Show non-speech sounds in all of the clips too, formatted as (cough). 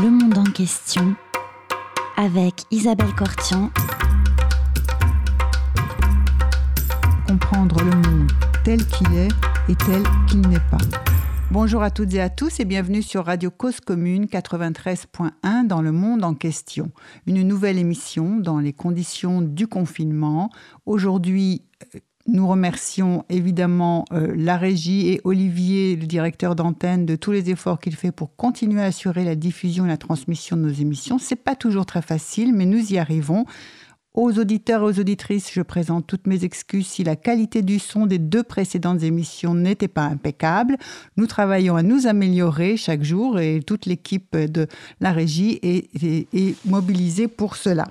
Le monde en question avec Isabelle Cortian. Comprendre le monde tel qu'il est et tel qu'il n'est pas. Bonjour à toutes et à tous et bienvenue sur Radio Cause Commune 93.1 dans le monde en question. Une nouvelle émission dans les conditions du confinement. Aujourd'hui, nous remercions évidemment euh, la régie et Olivier, le directeur d'antenne, de tous les efforts qu'il fait pour continuer à assurer la diffusion et la transmission de nos émissions. C'est pas toujours très facile, mais nous y arrivons. Aux auditeurs et aux auditrices, je présente toutes mes excuses si la qualité du son des deux précédentes émissions n'était pas impeccable. Nous travaillons à nous améliorer chaque jour et toute l'équipe de la régie est, mobilisée pour cela.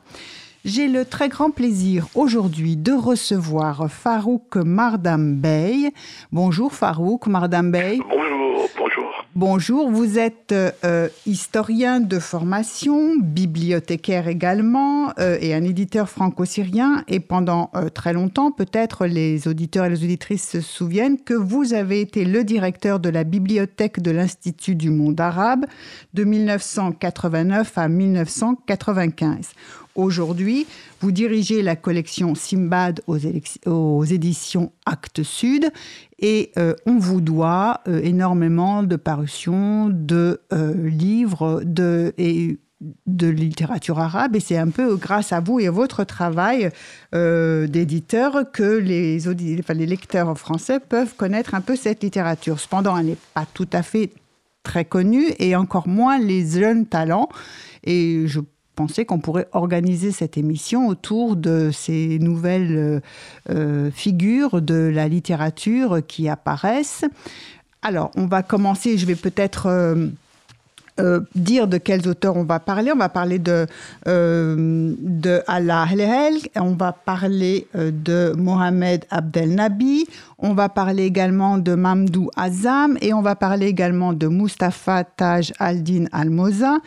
J'ai le très grand plaisir aujourd'hui de recevoir Farouk Mardam Bey. Bonjour Farouk Mardam Bey. Bonjour, bonjour. Bonjour, vous êtes euh, historien de formation, bibliothécaire également euh, et un éditeur franco-syrien. Et pendant euh, très longtemps, peut-être les auditeurs et les auditrices se souviennent que vous avez été le directeur de la bibliothèque de l'Institut du monde arabe de 1989 à 1995. Aujourd'hui, vous dirigez la collection Simbad aux, éditions Actes Sud et euh, on vous doit euh, énormément de parutions, de euh, livres de, et de littérature arabe et c'est un peu grâce à vous et à votre travail d'éditeur que les, enfin, les lecteurs français peuvent connaître un peu cette littérature. Cependant, elle n'est pas tout à fait très connue et encore moins les jeunes talents. Et je pensais qu'on pourrait organiser cette émission autour de ces nouvelles euh, euh, figures de la littérature qui apparaissent. Alors, on va commencer, je vais peut-être... Euh, euh, dire de quels auteurs on va parler. On va parler de, euh, de Allah on va parler euh, de Mohamed Abdel Nabi, on va parler également de Mamdou Azam et on va parler également de Mustafa Taj al-Din al-Moza.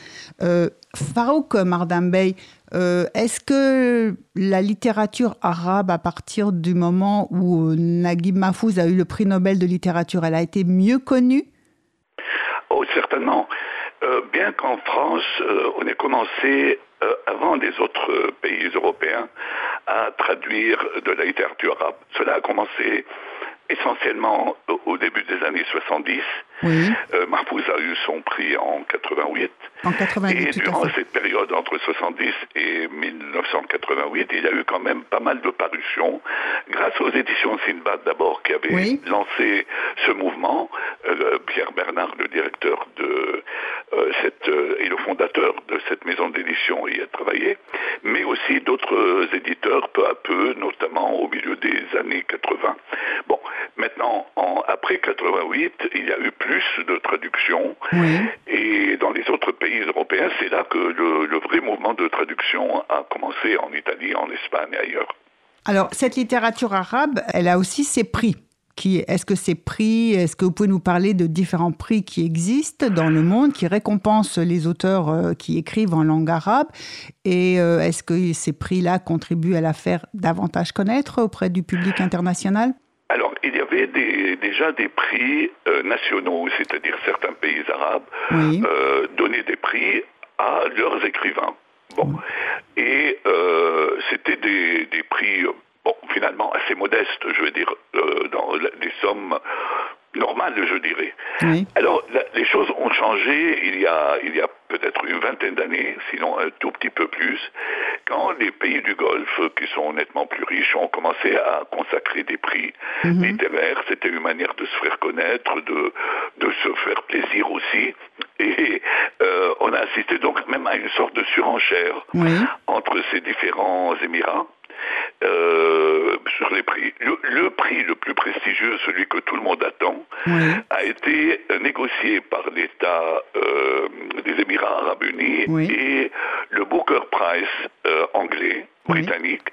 Farouk Mardambey, est-ce que la littérature arabe, à partir du moment où Naguib Mahfouz a eu le prix Nobel de littérature, elle a été mieux connue? Oh, certainement. Euh, bien qu'en France, euh, on ait commencé, euh, avant les autres pays européens, à traduire de la littérature arabe. Cela a commencé essentiellement au début des années 70. Oui. Euh, a eu son prix en 88. En 88 et durant cette période entre 70 et 1988, il y a eu quand même pas mal de parutions, grâce aux éditions Sinbad d'abord, qui avaient oui. lancé ce mouvement. Euh, Pierre Bernard, le directeur de euh, cette et le fondateur de cette maison d'édition, y a travaillé, mais aussi d'autres éditeurs peu à peu, notamment au milieu des années 80. Bon, maintenant, en, après 88, il y a eu plus de traductions. Oui. Et dans les autres pays européens, c'est là que le, le, vrai mouvement de traduction a commencé en Italie, en Espagne et ailleurs. Alors, cette littérature arabe, elle a aussi ses prix. Est-ce que ces prix, est-ce que vous pouvez nous parler de différents prix qui existent dans le monde, qui récompensent les auteurs euh, qui écrivent en langue arabe? Et euh, est-ce que ces prix-là contribuent à la faire davantage connaître auprès du public international? Alors, il y avait des, déjà des prix euh, nationaux, c'est-à-dire certains pays arabes oui. euh, donnaient des prix à leurs écrivains. Bon. Et euh, c'était des, des, prix, bon, finalement assez modestes, je veux dire, dans des sommes normales, je dirais. Oui. Alors, la, les choses ont changé il y a, il y a peut-être une vingtaine d'années, sinon un tout petit peu plus, quand les pays du Golfe, qui sont nettement plus riches, ont commencé à consacrer des prix Mhm. littéraires. C'était une manière de se faire connaître, de, de se faire plaisir aussi. Et euh, on a assisté donc même à une sorte de surenchère oui. entre ces différents Émirats. Euh, sur les prix. Le, le, prix le plus prestigieux, celui que tout le monde attend, oui. a été négocié par l'État euh, des Émirats arabes unis oui. et le Booker Prize euh, anglais, britannique.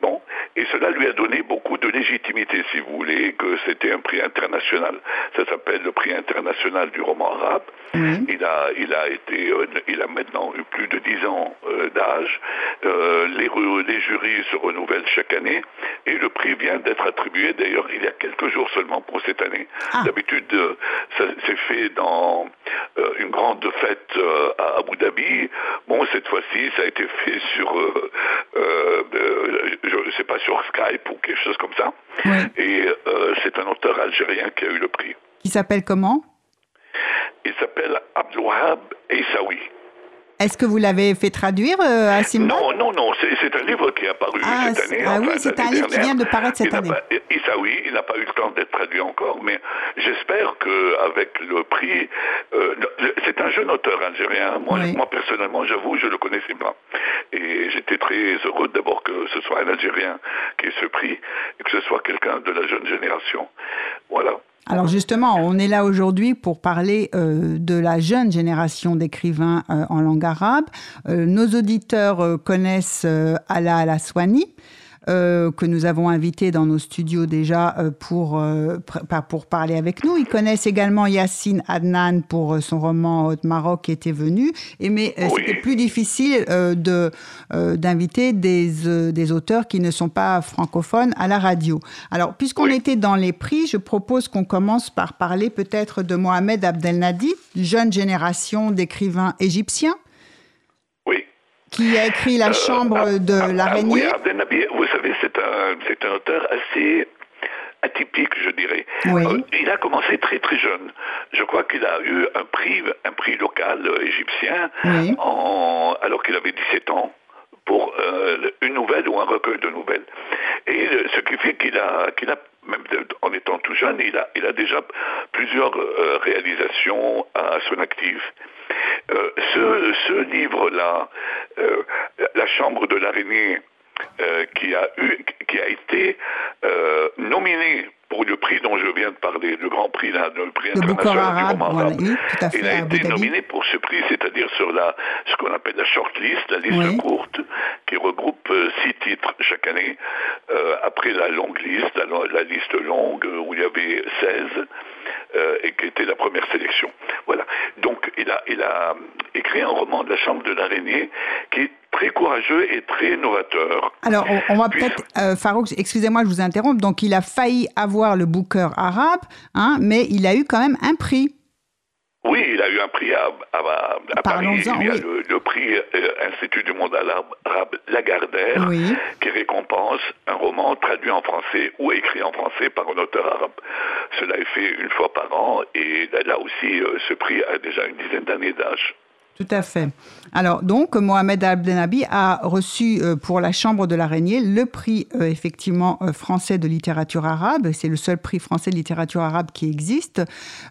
Bon, Et cela lui a donné beaucoup de légitimité, si vous voulez, que c'était un prix international. Ça s'appelle le prix international du roman arabe. Il a, il a été, euh, il a maintenant eu plus de 10 ans euh, d'âge. Euh, les, les jurys se renouvellent chaque année et le prix vient d'être attribué. D'ailleurs, il y a quelques jours seulement pour cette année. Ah. D'habitude, ça s'est fait dans une grande fête à Abu Dhabi. Bon, cette fois-ci, ça a été fait sur, je ne sais pas, sur Skype ou quelque chose comme ça. Et c'est un auteur algérien qui a eu le prix. Qui s'appelle comment? Il s'appelle Abdouhab Eissaoui. Est-ce que vous l'avez fait traduire euh, à Simba Non, non, non. C'est un livre qui est apparu ah, cette année. Ah oui, c'est un livre qui vient de paraître cette année. Issaoui, il n'a pas eu le temps d'être traduit encore, mais j'espère qu'avec le prix, euh, c'est un jeune auteur algérien. Moi, moi personnellement, j'avoue, je ne le connaissais pas. Et j'étais très heureux d'abord que ce soit un Algérien qui ait ce prix et que ce soit quelqu'un de la jeune génération. Voilà. Alors justement, on est là aujourd'hui pour parler euh, de la jeune génération d'écrivains euh, en langue arabe. Euh, nos auditeurs connaissent Ala Alaswani. Euh, que nous avons invité dans nos studios déjà euh, pour, euh, pour parler avec nous. Ils connaissent également Yassine Adnan pour son roman Haute Maroc qui était venu. Et, mais c'était plus difficile de, d'inviter des, des auteurs qui ne sont pas francophones à la radio. Alors, puisqu'on était dans les prix, je propose qu'on commence par parler peut-être de Mohamed Abdelnadi, jeune génération d'écrivains égyptiens qui a écrit La Chambre de l'araignée. Oui, vous savez, c'est un, c'est un auteur assez atypique, je dirais. Euh, il a commencé très très jeune. Je crois qu'il a eu un prix, un prix local euh, égyptien en, alors qu'il avait 17 ans pour euh, une nouvelle ou un recueil de nouvelles. Et ce qui fait qu'il a, qu'il a même en étant tout jeune, il a, déjà plusieurs réalisations à son actif. Euh, ce, livre-là, euh, La Chambre de l'araignée, euh, qui, a qui a été nominé pour le prix dont je viens de parler, le grand prix, là, le prix international du roman il a été nominé pour ce prix, c'est-à-dire sur la, ce qu'on appelle la shortlist, la liste courte, qui regroupe six titres chaque année, après la longue liste, la, la, liste longue où il y avait 16, et qui était la première sélection. Voilà. Donc il a, il a écrit un roman de la Chambre de l'araignée qui est très courageux et très novateur. Alors on, va peut-être, euh, Farouk, excusez-moi, je vous interromps. Donc il a failli avoir le Booker arabe, hein, mais il a eu quand même un prix. Oui, il a eu un prix à, Paris. Il y a le, prix euh, Institut du monde arabe Lagardère qui récompense un roman traduit en français ou écrit en français par un auteur arabe. Cela est fait une fois par an et là aussi, euh, ce prix a déjà une dizaine d'années d'âge. Tout à fait. Alors donc Mohamed Abdenabi a reçu euh, pour la Chambre de l'araignée le prix euh, effectivement euh, français de littérature arabe. C'est le seul prix français de littérature arabe qui existe.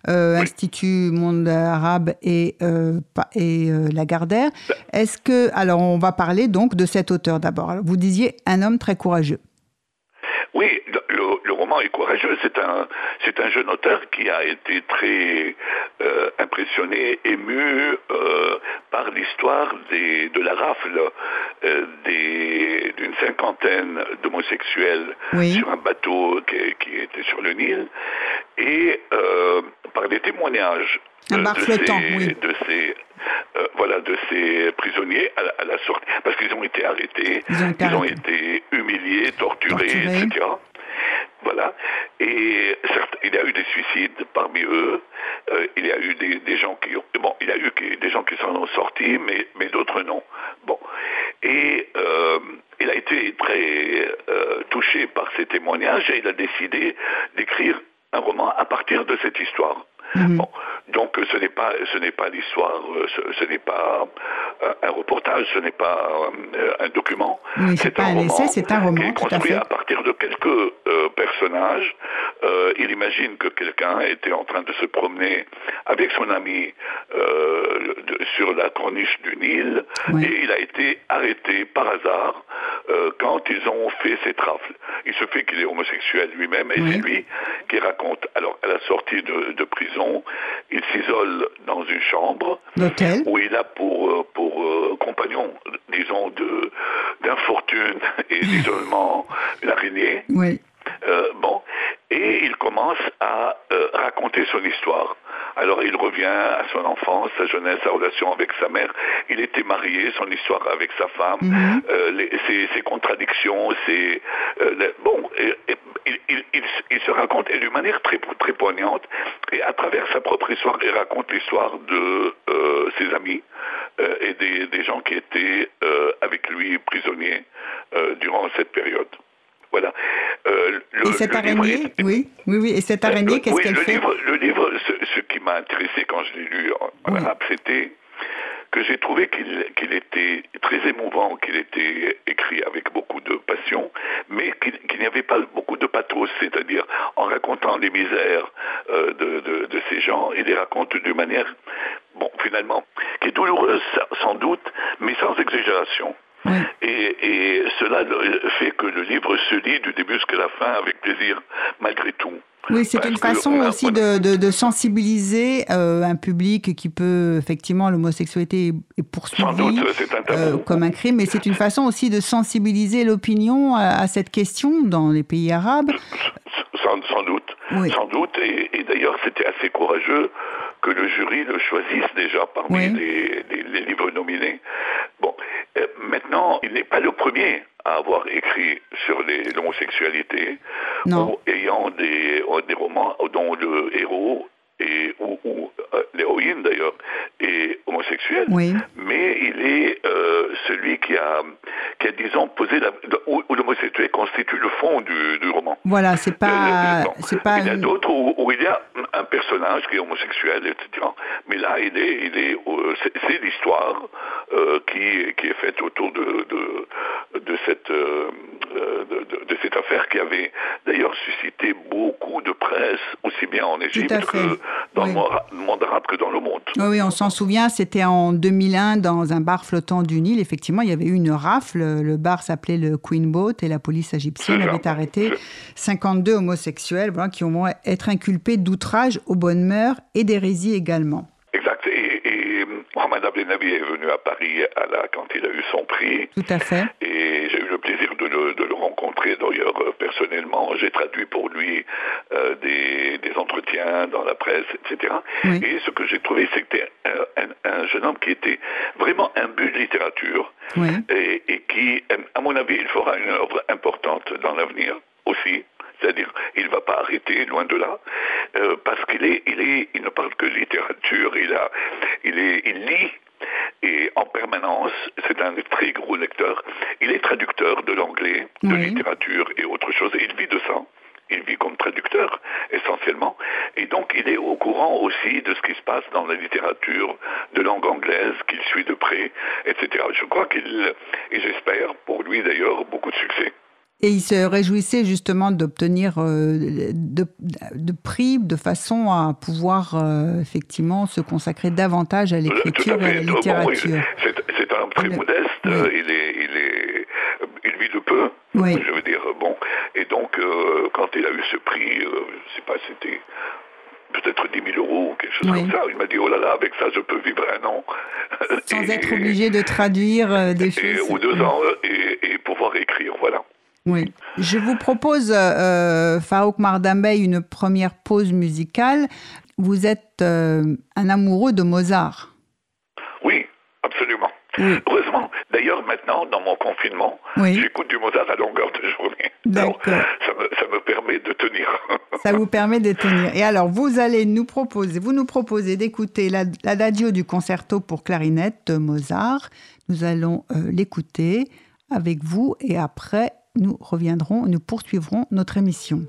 Institut Monde Arabe et, et Lagardère. Est-ce que alors on va parler donc de cet auteur d'abord. Vous disiez un homme très courageux. Oui, est courageux. C'est un, c'est un jeune auteur qui a été très euh, impressionné, ému euh, par l'histoire de la rafle euh, d'une cinquantaine d'homosexuels sur un bateau qui, était sur le Nil, et par des témoignages de ces, voilà, de ces prisonniers à la, sortie, parce qu'ils ont été arrêtés, ils ont été, humiliés, torturés, etc. Voilà. Et certes, il y a eu des suicides parmi eux. Euh, il y a eu des, gens qui ont, bon, il y a eu des gens qui s'en sont sortis, mais, mais d'autres non. Bon. Et euh, il a été très euh, touché par ces témoignages et il a décidé d'écrire un roman à partir de cette histoire. Mhm. Bon, donc ce n'est pas ce n'est pas l'histoire, euh, ce, n'est pas euh, un reportage, ce n'est pas euh, un document. c'est un, roman c'est un roman qui est construit à, partir de quelques personnages. il imagine que quelqu'un était en train de se promener avec son ami sur la corniche du Nil et il a été arrêté par hasard quand ils ont fait ces rafles. Il se fait qu'il est homosexuel lui-même et c'est lui qui raconte. Alors à la sortie de prison il s'isole dans une chambre où il a pour, euh, pour euh, compagnon disons, de d'infortune et (laughs) d'isolement, une araignée. Oui. Euh, bon, et il commence à euh, raconter son histoire. Alors il revient à son enfance, sa jeunesse, sa relation avec sa mère. Il était marié, son histoire avec sa femme, Mhm. euh, les- ses, ses contradictions, ses euh, les- bon, et- et- il, il- il- il se raconte et d'une manière très très poignante. Et à travers sa propre histoire, il raconte l'histoire de euh, ses amis euh, et des, des gens qui étaient euh, avec lui prisonniers durant cette période. Voilà. Le- et cette araignée, est- oui, oui, oui. Et cette araignée, qu'est-ce qu'elle le fait? livre, le livre, ce, ce qui m'a intéressé quand je l'ai lu en, Oui. arabe, c'était que j'ai trouvé qu'il était très émouvant, qu'il était écrit avec beaucoup de passion, mais qu'il n'y avait pas beaucoup de pathos, c'est-à-dire en racontant les misères euh, de, de- de ces gens, il les raconte d'une manière, bon, finalement, qui est douloureuse sans doute, mais sans exagération. Oui. Et, et cela fait que le livre se lit du début jusqu'à la fin avec plaisir, malgré tout. Oui, c'est une façon a- aussi de, de- de sensibiliser euh, un public qui peut, effectivement, l'homosexualité est, poursuivie un euh, comme un crime, mais c'est une façon aussi de sensibiliser l'opinion à, à cette question dans les pays arabes. Sans, sans doute, Oui. sans doute. Et, et d'ailleurs, c'était assez courageux que le jury le choisisse déjà parmi Oui. les, les- les livres nominés. Bon, euh, maintenant, il n'est pas le premier à avoir écrit sur l'homosexualité, ayant des, des romans dont le héros et ou, ou, euh, l'héroïne d'ailleurs est homosexuelle Oui. mais il est euh, celui qui a, qui a disons, posé la, où, où l'homosexualité constitue le fond du, du roman. Voilà, c'est pas, Le- le- non. c'est pas. Il y a d'autres où, où il y a un personnage qui est homosexuel, etc. Mais là, il est, il est, euh, c'est, l'histoire euh, qui, est faite autour de, de, de cette, euh, de, cette affaire qui avait d'ailleurs suscité beaucoup de presse, aussi bien en Égypte que dans Oui. le monde arabe que dans le monde. Oui, oui, on s'en souvient, c'était en 2001 dans un bar flottant du Nil. Effectivement, il y avait eu une rafle. Le bar s'appelait le Queen Boat et la police égyptienne avait arrêté 52 homosexuels voilà, qui vont être inculpés d'outrage aux bonnes mœurs et d'hérésie également. Exact. Et Mohamed Abdenabi est venu à Paris à la, quand il a eu son prix. Tout à fait. Et j'ai eu le plaisir de le, de le rencontrer d'ailleurs euh, personnellement. J'ai traduit pour lui euh, des, des entretiens dans la presse, etc. Oui. Et ce que j'ai trouvé, c'était un, un- un jeune homme qui était vraiment imbu de littérature Oui. et, et qui, à mon avis, il fera une œuvre importante dans l'avenir aussi. C'est-à-dire, il ne va pas arrêter, loin de là, euh, parce qu'il est, il est, il ne parle que de littérature, il a, il est, il lit et en permanence, c'est un très gros lecteur. Il est traducteur de l'anglais, de Oui. littérature et autre chose. Et il vit de ça. Il vit comme traducteur, essentiellement. Et donc, il est au courant aussi de ce qui se passe dans la littérature de langue anglaise, qu'il suit de près, etc. Je crois qu'il, et j'espère pour lui d'ailleurs, beaucoup de succès. Et il se réjouissait justement d'obtenir euh, de, de prix de façon à pouvoir euh, effectivement se consacrer davantage à l'écriture et à la littérature. c'est, c'est un homme très modeste. oui. il est, il est, il vit de peu. Oui. Je veux dire, bon. Et donc, euh, quand il a eu ce prix, je sais pas, c'était peut-être 10 000 euros ou quelque chose Oui. comme ça. Il m'a dit, oh là là, avec ça, je peux vivre un an. Sans Et- être obligé de traduire des et- choses. ou deux ans et, et pouvoir écrire, voilà. Oui. Je vous propose, euh, Farouk Mardambey, une première pause musicale. Vous êtes euh, un amoureux de Mozart. Oui, absolument. Oui. Heureusement, d'ailleurs, maintenant, dans mon confinement, Oui. j'écoute du Mozart à longueur de journée. Alors, ça me, ça me permet de tenir. Ça vous permet de tenir. Et alors, vous allez nous proposer, vous nous proposez d'écouter la- l'adagio du concerto pour clarinette de Mozart. Nous allons euh, l'écouter avec vous et après, nous reviendrons, nous poursuivrons notre émission.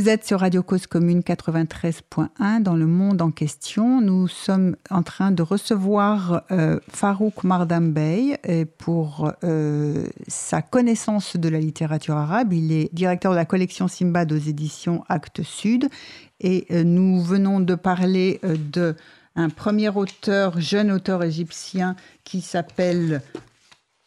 Vous êtes sur Radio Cause Commune 93.1 dans le monde en question. Nous sommes en train de recevoir euh, Farouk Mardambey pour euh, sa connaissance de la littérature arabe. Il est directeur de la collection Simbad aux éditions Actes Sud et euh, nous venons de parler de un premier auteur, jeune auteur égyptien qui s'appelle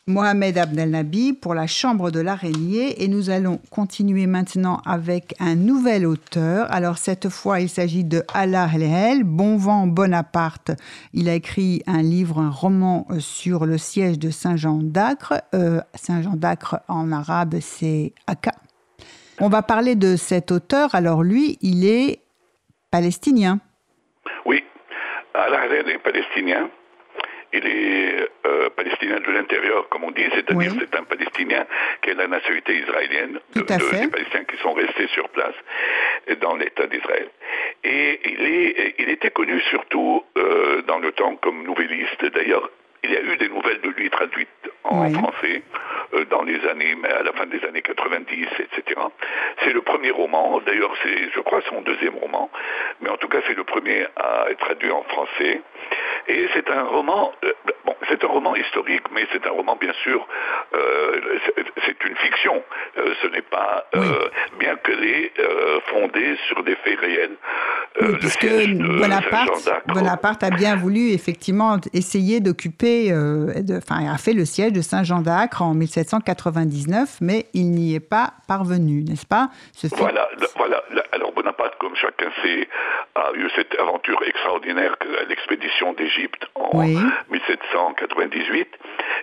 Mohamed Abdel Nabi pour la Chambre de l'araignée et nous allons continuer maintenant avec un nouvel auteur. Alors cette fois, il s'agit de Allah El Bon vent Bonaparte. Il a écrit un livre, un roman euh, sur le siège de Saint-Jean d'Acre. Euh, Saint-Jean d'Acre en arabe, c'est Aka. On va parler de cet auteur. Alors lui, il est palestinien. Oui, Allah El est palestinien il est palestinien de l'intérieur, comme on dit, c'est-à-dire c'est un Palestinien qui a la nationalité israélienne, de, des Palestiniens qui sont restés sur place dans l'État d'Israël. Et il, est, il était connu surtout euh, dans le temps comme nouvelliste. D'ailleurs, il y a eu des nouvelles de lui traduites en français euh, dans les années, mais à la fin des années 90, etc. C'est le premier roman, d'ailleurs c'est, je crois, son deuxième roman, mais en tout cas c'est le premier à être traduit en français. Et c'est un roman, euh, bon, c'est un roman historique, mais c'est un roman bien sûr, euh, c'est une fiction. Euh, ce n'est pas, bien est fondée sur des faits réels. Oui, puisque Bonaparte, Bonaparte a bien voulu effectivement essayer d'occuper, enfin, a fait le siège de Saint-Jean d'Acre en 1799, mais il n'y est pas parvenu, n'est-ce pas Voilà, voilà. Alors Bonaparte, comme chacun sait, a eu cette aventure extraordinaire, l'expédition d'Égypte en 1798,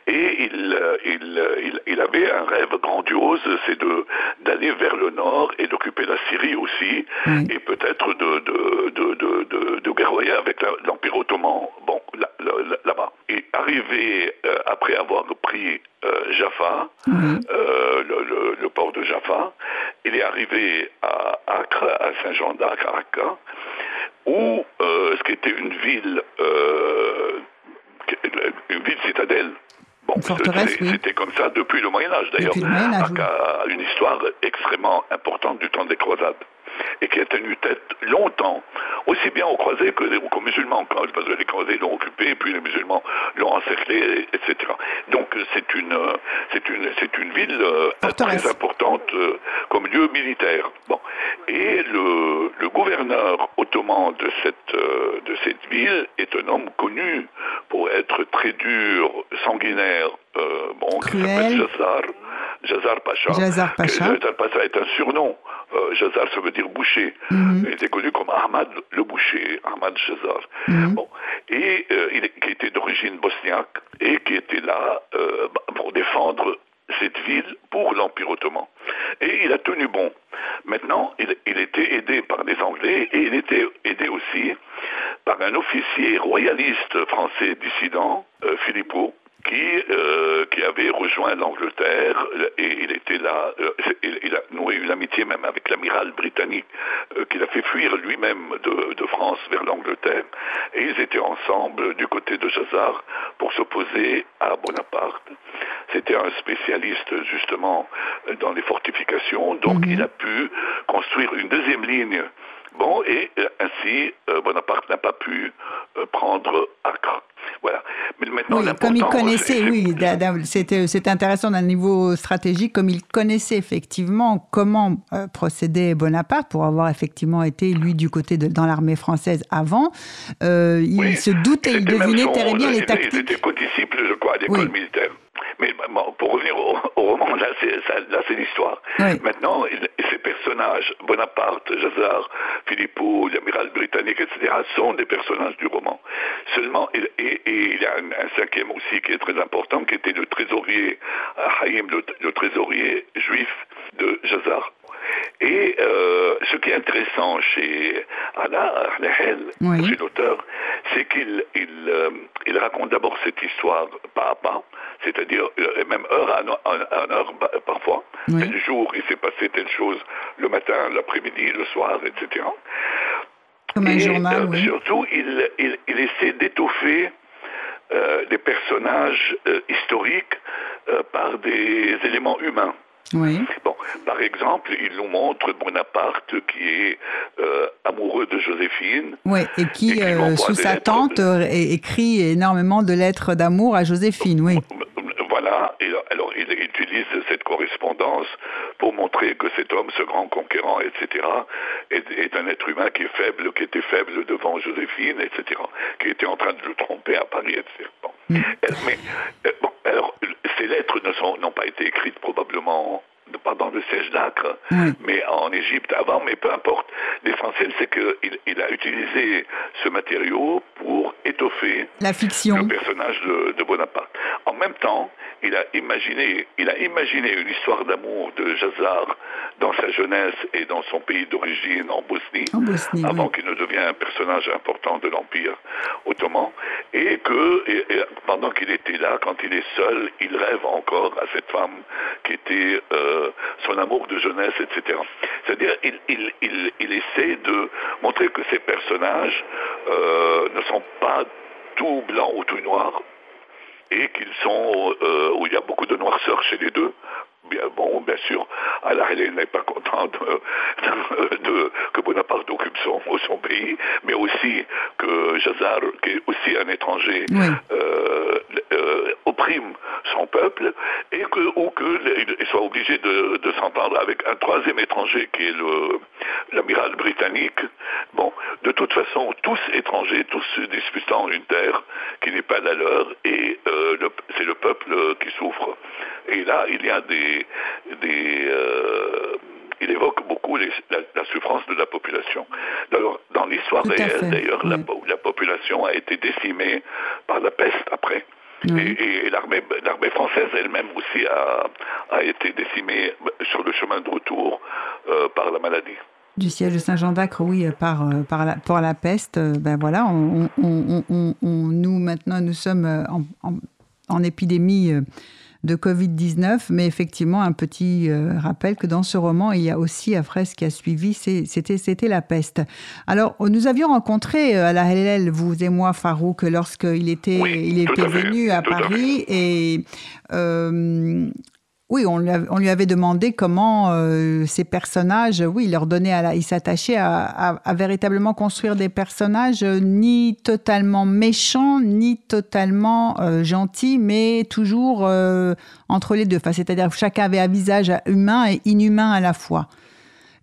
et il, il, il, avait un rêve grandiose, c'est de d'aller vers le nord et d'occuper la Syrie aussi, et peut-être de, de, de, de, de guerroyer avec l'Empire ottoman. Bon, là-bas. Et arrivé euh, après avoir pris euh, Jaffa, euh, le, port de Jaffa, il est arrivé à Acre, à Saint-Jean d'Acre, à Raqqa, où ce qui était une ville, une ville citadelle, Bon, c'était comme ça depuis le Moyen Âge d'ailleurs. a une histoire extrêmement importante du temps des croisades et qui a tenu tête longtemps, aussi bien aux croisés qu'aux musulmans, parce que les croisés l'ont occupé, puis les musulmans l'ont encerclé, etc. Donc c'est une, c'est une, c'est une ville euh, très importante euh, comme lieu militaire. Bon. Et le, le gouverneur ottoman de cette, euh, de cette ville est un homme connu pour être très dur, sanguinaire, bon, qui s'appelle Jazar, Jazar Pacha. Jazar Pacha. Jazar Pacha est un surnom euh, Jazar, ça veut dire boucher. Mhm. Il était connu comme Ahmad le boucher, Ahmad Jazar. Mhm. Bon. Et euh, il, qui était d'origine bosniaque et qui était là euh, bah, pour défendre cette ville pour l'Empire ottoman. Et il a tenu bon. Maintenant, il, était aidé par les Anglais et il était aidé aussi par un officier royaliste français dissident, Philippot, qui, euh, qui avait rejoint l'Angleterre et il était là, euh, il, a noué une amitié même avec l'amiral britannique euh, qu'il a fait fuir lui-même de, de, France vers l'Angleterre et ils étaient ensemble du côté de Jazar pour s'opposer à Bonaparte. C'était un spécialiste justement dans les fortifications, donc mhm. il a pu construire une deuxième ligne Bon, et ainsi, Bonaparte n'a pas pu prendre Acre. Voilà. Mais maintenant, comme il connaissait, oui, c'était intéressant d'un niveau stratégique, comme il connaissait effectivement comment euh, procédait Bonaparte pour avoir effectivement été lui du côté de dans l'armée française avant. Euh, il se doutait, il devinait très bien les tactiques. Il était co-disciple, je crois, à l'école militaire. Mais pour revenir au, roman, là c'est l'histoire. Maintenant, ces personnages, Bonaparte, Jazar, Philippot, l'amiral britannique, etc., sont des personnages du roman. Seulement, et, il y a un, cinquième aussi qui est très important, qui était le trésorier, Haïm, le, trésorier juif de Jazar. Et euh, ce qui est intéressant chez Anna chez l'auteur, c'est qu'il il, euh, il raconte d'abord cette histoire pas à pas, c'est-à-dire euh, même heure à, heure parfois. Le jour, il s'est passé telle chose, le matin, l'après-midi, le soir, etc. Comme un journal, euh, Surtout, il, il, il essaie d'étoffer euh, des personnages historiques par des éléments humains. Oui. Bon, par exemple, il nous montre Bonaparte qui est euh, amoureux de Joséphine. Oui, et qui, euh, sous sa tente, euh, écrit énormément de lettres d'amour à Joséphine, oui. Voilà, et alors il utilise cette correspondance pour montrer que cet homme, ce grand conquérant, etc., est, un être humain qui est faible, qui était faible devant Joséphine, etc., qui était en train de le tromper à Paris, etc. Mm. Mais, bon, alors, ces lettres n'ont pas été écrites probablement pas dans le siège d'Acre, mais en Égypte avant, mais peu importe. L'essentiel, c'est qu'il il a utilisé ce matériau pour étoffer la fiction. le personnage de, de, Bonaparte. En même temps, il a imaginé, il a imaginé une histoire d'amour de Jazar dans sa jeunesse et dans son pays d'origine, en Bosnie, avant qu'il ne devienne un personnage important de l'Empire ottoman, et que pendant qu'il était là, quand il est seul, il rêve encore à cette femme qui était euh, son amour de jeunesse, etc. C'est-à-dire, il, il, il, il, essaie de montrer que ces personnages euh, ne sont pas tout blancs ou tout noirs, et qu'ils sont euh, où il y a beaucoup de noirceur chez les deux. Bien, bon, bien sûr, Allah n'est pas content de, que Bonaparte occupe son, son, pays, mais aussi que Jazar, qui est aussi un étranger, euh, euh, opprime son peuple, et que, ou qu'il soit obligé de, de s'entendre avec un troisième étranger qui est l'amiral britannique. Bon, de toute façon, tous étrangers, tous se disputant une terre qui n'est pas la leur, et euh, c'est le peuple qui souffre. Et là, il y a des... des euh, il évoque beaucoup la, souffrance de la population. Alors, dans l'histoire réelle, d'ailleurs, la, la, population a été décimée par la peste après. Et, l'armée, française elle-même aussi a, été décimée sur le chemin de retour euh, par la maladie du siège de Saint-Jean d'Acre, oui, par, euh, par, la, pour la peste. Ben voilà, on, nous maintenant, nous sommes en, en épidémie de Covid-19, mais effectivement, un petit euh, rappel que dans ce roman, il y a aussi, après ce qui a suivi, c'était, la peste. Alors, nous avions rencontré euh, à la LL, vous et moi, Farouk, lorsqu'il était, il était venu à Paris, et euh, oui, on lui, avait demandé comment euh, ces personnages, oui, il leur donnait à il s'attachait à, véritablement construire des personnages euh, ni totalement méchants, ni totalement euh, gentils, mais toujours entre les deux. Enfin, c'est-à-dire que chacun avait un visage humain et inhumain à la fois.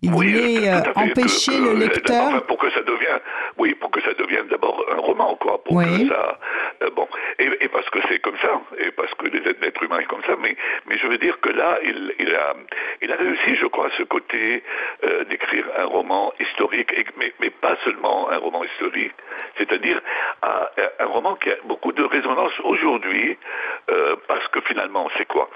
Il voulait empêcher le lecteur. Pour que ça devienne, oui, pour que ça devienne d'abord un roman, quoi. Pour que ça, bon, et, parce que c'est comme ça, et parce que les êtres humains sont comme ça, mais, mais je veux dire que là, il, il, a, il a réussi, je crois, ce côté euh, d'écrire un roman historique, mais, mais pas seulement un roman historique, c'est-à-dire un, un, roman qui a beaucoup de résonance aujourd'hui, euh, parce que finalement, c'est quoi?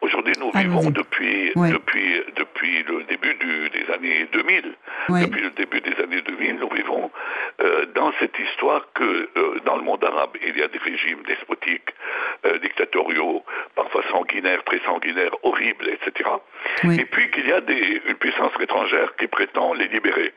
Aujourd'hui, nous vivons depuis, depuis, depuis le début du, des années 2000, depuis le début des années 2000, nous vivons euh, dans cette histoire que euh, dans le monde arabe, il y a des régimes despotiques, dictatoriaux, parfois sanguinaires, très sanguinaires, horribles, etc. Et puis qu'il y a des, une puissance étrangère qui prétend les libérer.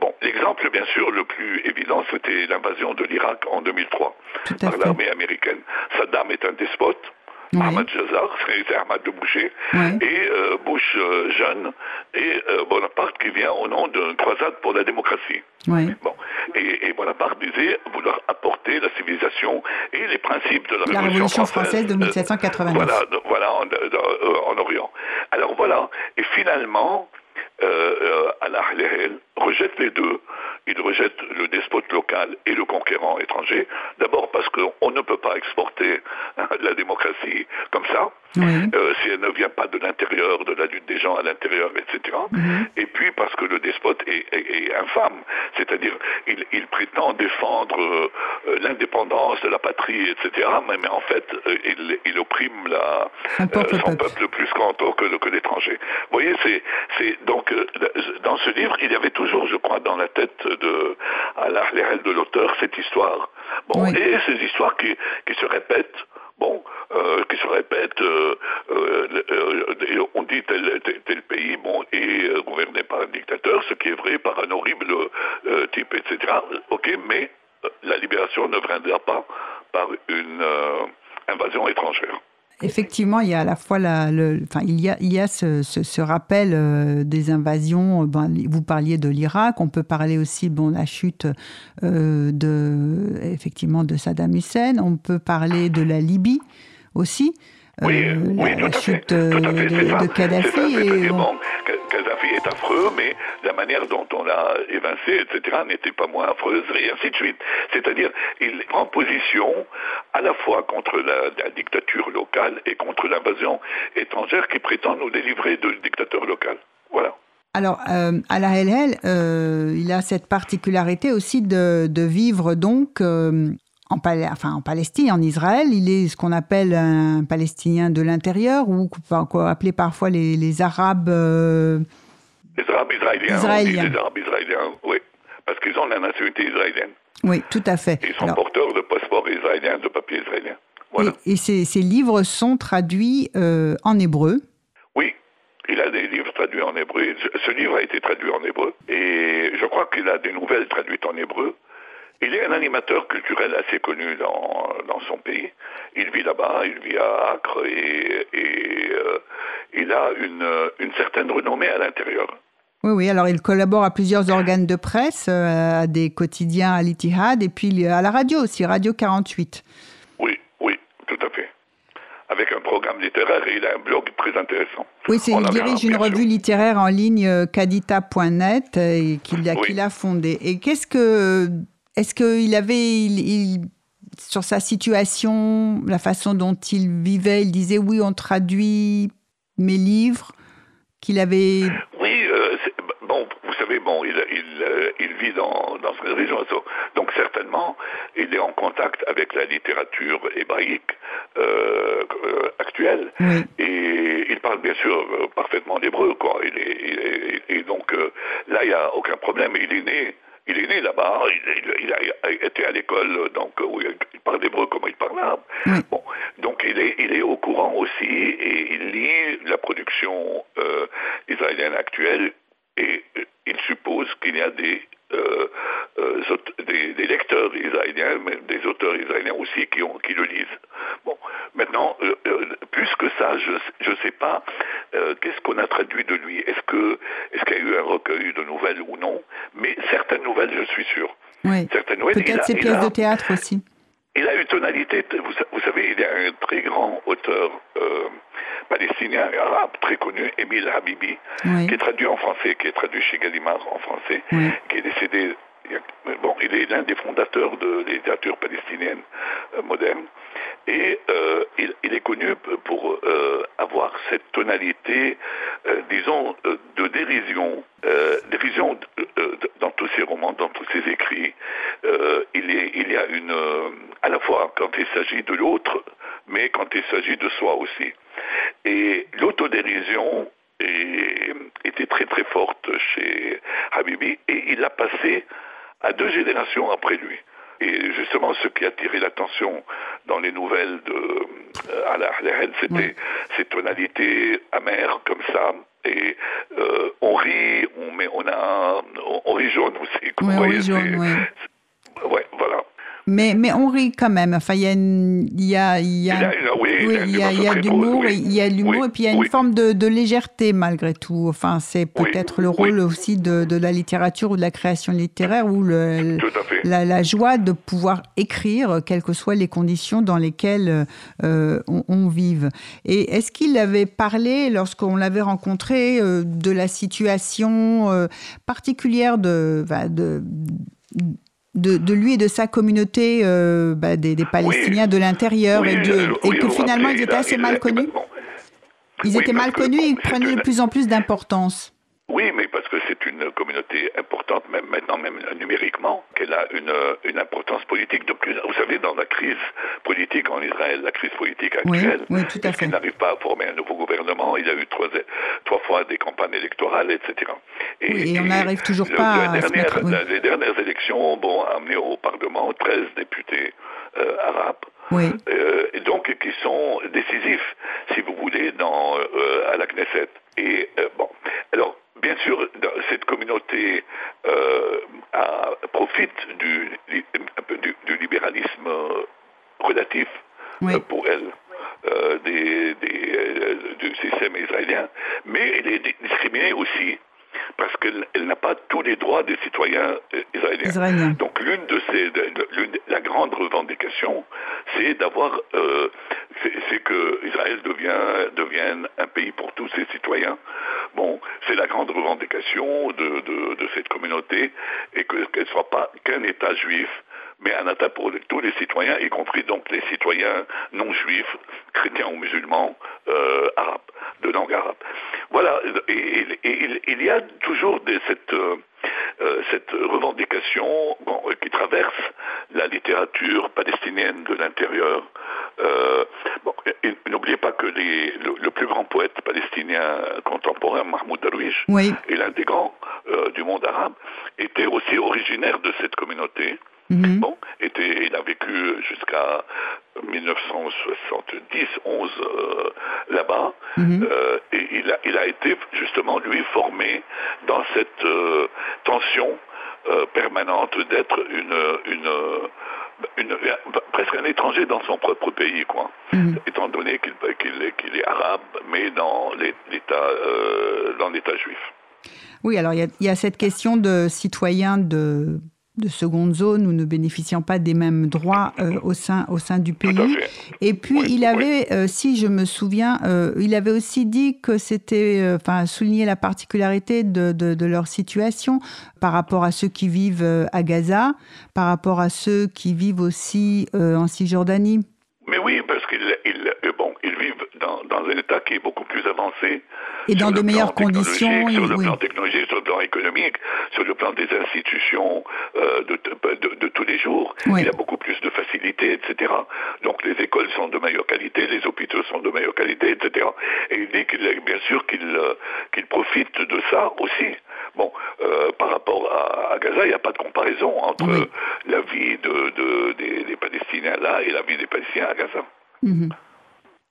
Bon, l'exemple, bien sûr, le plus évident, c'était l'invasion de l'Irak en 2003 par l'armée américaine. Saddam est un despote. Ahmad Jazar, (laughs) c'est Ahmad de Boucher, et euh, Bush euh, jeune, et euh, Bonaparte qui vient au nom d'une croisade pour la démocratie. Bon. Et, Bonaparte disait vouloir apporter la civilisation et les principes de la, la Révolution, française, de 1789. voilà, voilà en, en, Orient. Alors voilà, et finalement, euh, Allah rejette les deux il rejette le despote local et le conquérant étranger. D'abord parce qu'on ne peut pas exporter (laughs) la démocratie comme ça, euh, si elle ne vient pas de l'intérieur, de la lutte des gens à l'intérieur, etc. Mhm. Et puis parce que le despote est, infâme, c'est-à-dire il, prétend défendre euh, l'indépendance de la patrie, etc. Mais, en fait, euh, il, opprime la, son peuple, plus que, que l'étranger. Vous voyez, c'est donc dans ce livre, il y avait toujours, je crois, dans la tête de à de l'auteur cette histoire. Bon, et ces histoires qui, qui se répètent bon, euh, qui se répètent, euh, euh, on dit tel, tel, pays bon, est gouverné par un dictateur, ce qui est vrai par un horrible type, etc. Ok, mais la libération ne viendra pas par une invasion étrangère. Effectivement, il y a à la fois la, le, enfin, il y a, il y a ce, ce, rappel euh, des invasions. Ben, vous parliez de l'Irak, on peut parler aussi, bon, la chute euh, de, effectivement, de Saddam Hussein. On peut parler de la Libye aussi. Oui, oui, tout à fait. de, de, Kadhafi. Et, Kadhafi est affreux, mais la manière dont on l'a évincé, etc., n'était pas moins affreuse, et ainsi de suite. C'est-à-dire, il prend position à la fois contre la, dictature locale et contre l'invasion étrangère qui prétend nous délivrer de dictateur local. Voilà. Alors, euh, à la LL, euh, il a cette particularité aussi de, vivre donc euh, en, enfin, en Palestine, en Israël. Il est ce qu'on appelle un Palestinien de l'intérieur ou quoi, appelé parfois les, Arabes. Euh, les Arabes israéliens. les Arabes israéliens, oui. Parce qu'ils ont la nationalité israélienne. Oui, tout à fait. ils sont porteurs de passeports israéliens, de papiers israéliens. Voilà. Et, ces, livres sont traduits euh, en hébreu. Oui, il a des livres traduits en hébreu. Ce livre a été traduit en hébreu. Et je crois qu'il a des nouvelles traduites en hébreu. Il est un animateur culturel assez connu dans, dans son pays. Il vit là-bas, il vit à Acre et, et euh, il a une, une certaine renommée à l'intérieur. Oui, oui, alors il collabore à plusieurs organes de presse, euh, à des quotidiens à l'Itihad et puis à la radio aussi, Radio 48. Oui, oui, tout à fait. Avec un programme littéraire et il a un blog très intéressant. Oui, c'est, il dirige une revue littéraire en ligne, euh, cadita.net, qu'il, a, qu'il a fondée. Et qu'est-ce que est-ce qu'il avait, sur sa situation, la façon dont il vivait, il disait oui, on traduit mes livres, qu'il avait... Oui, euh, bon, vous savez, bon, il, euh, vit dans, dans cette région, donc certainement, il est en contact avec la littérature hébraïque euh, actuelle, et il parle bien sûr parfaitement l'hébreu, quoi. et donc là, il n'y a aucun problème. Il est né il est né là-bas, il, a été à l'école, donc où il parle hébreu comme il parle arabe. Bon, donc il est, il est au courant aussi et il lit la production euh, israélienne actuelle et euh, il suppose qu'il y a des euh, euh, des, lecteurs israéliens, mais des auteurs israéliens aussi qui, ont, qui le lisent. Bon, maintenant, euh, plus que ça, je ne sais pas qu'est-ce qu'on a traduit de lui? Est-ce que est-ce qu'il y a eu un recueil de nouvelles ou non? Mais certaines nouvelles, je suis sûr. Oui. Peut-être ses pièces de théâtre aussi. Il a une tonalité, vous, vous, savez, il y a un très grand auteur palestinien et arabe très connu, Émile Habibi, qui est traduit en français, qui est traduit chez Gallimard en français, qui est décédé. Bon, il est l'un des fondateurs de la palestinienne euh, moderne. Et euh, il, est connu pour euh, avoir cette tonalité, disons, de dérision, dérision dans tous ses romans, dans tous ses écrits. il, il y a une, à la fois quand il s'agit de l'autre, mais quand il s'agit de soi aussi. Et l'autodérision était très très forte chez Habibi et il l'a passé à deux générations après lui. Et justement, ce qui a attiré l'attention dans les nouvelles de euh, Ala c'était ces tonalités amères comme ça. Et euh, on rit, on, met, on a, on, rit jaune aussi. Oui, on rit jaune, oui. Ouais, voilà. Mais, mais on rit quand même. Enfin, il y a, il y a, il y a, oui, il y a, il y a l'humour, il y a l'humour, et puis il y a une forme de, de, légèreté malgré tout. Enfin, c'est peut-être le rôle aussi de, de, la littérature ou de la création littéraire, ou le, la, la, joie de pouvoir écrire, quelles que soient les conditions dans lesquelles euh, on, on, vive. Et est-ce qu'il avait parlé, lorsqu'on l'avait rencontré, euh, de la situation euh, particulière de, de de, lui et de sa communauté euh, bah, des, Palestiniens de l'intérieur et, que finalement ils étaient assez mal connus Ils étaient mal connus et ils prenaient de plus en plus d'importance. Oui, mais parce que c'est une communauté importante, même maintenant, même numériquement, qu'elle a une, une, importance politique de plus. Vous savez, dans la crise politique en Israël, la crise politique actuelle, oui, tout à fait. n'arrive pas à former un nouveau gouvernement. Il y a eu trois, trois fois des campagnes électorales, etc. Et, et on n'arrive toujours pas à se mettre, Les dernières élections ont bon, amené au Parlement 13 députés euh, arabes. Oui. Euh, et donc qui sont décisifs, si vous voulez, dans, euh, à la Knesset. Et bon, alors bien sûr, cette communauté euh, profite du, du, libéralisme relatif euh, pour elle. des, du système israélien, mais elle est discriminée aussi parce qu'elle n'a pas tous les droits des citoyens euh, israéliens. Donc l'une de ces, la grande revendication, c'est d'avoir, euh, c'est que Israël devient, devienne un pays pour tous ses citoyens. Bon, c'est la grande revendication de, de, cette communauté et qu'elle ne soit pas qu'un État juif mais un État pour tous les citoyens, y compris donc les citoyens non juifs, chrétiens ou musulmans, euh, arabes, de langue arabe. Voilà, et, il y a toujours cette, euh, euh, cette revendication qui traverse la littérature palestinienne de l'intérieur. N'oubliez pas que le, plus grand poète palestinien contemporain, Mahmoud Darwish, et l'un des grands du monde arabe, était aussi originaire de cette communauté. Mhm. Bon, était, il a vécu jusqu'à 1970, 11 euh, là-bas, mhm. euh, et il a, il a été justement lui formé dans cette euh, tension permanente d'être une, une, presque un étranger dans son propre pays, quoi. Mhm. Étant donné qu'il qu'il est arabe, mais dans l'État dans l'État juif. Oui, alors il y, y, a cette question de citoyen de de seconde zone ou ne bénéficiant pas des mêmes droits euh, au, sein, au sein du pays. Et puis, il avait, euh, si je me souviens, euh, il avait aussi dit que c'était, enfin, souligner la particularité de, de, leur situation par rapport à ceux qui vivent à Gaza, par rapport à ceux qui vivent aussi en Cisjordanie. Mais oui, parce qu'ils bon, ils vivent dans, un état qui est beaucoup plus avancé et dans de meilleures conditions. Sur le plan technologique, sur le plan économique, sur le plan des institutions euh, de, de, tous les jours. Il y a beaucoup plus de facilité, etc. Donc les écoles sont de meilleure qualité, les hôpitaux sont de meilleure qualité, etc. Et il dit qu'il, bien sûr qu'il euh, qu'il profite de ça aussi. Bon, euh, par rapport à, Gaza, il n'y a pas de comparaison entre la vie de, des, Palestiniens là et la vie des Palestiniens à Gaza. Mhm.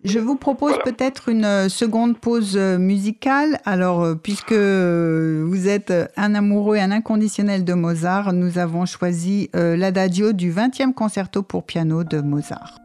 Je vous propose peut-être une euh, seconde pause euh, musicale. Alors, euh, puisque vous êtes un amoureux et un inconditionnel de Mozart, nous avons choisi l'adagio du 20e concerto pour piano de Mozart.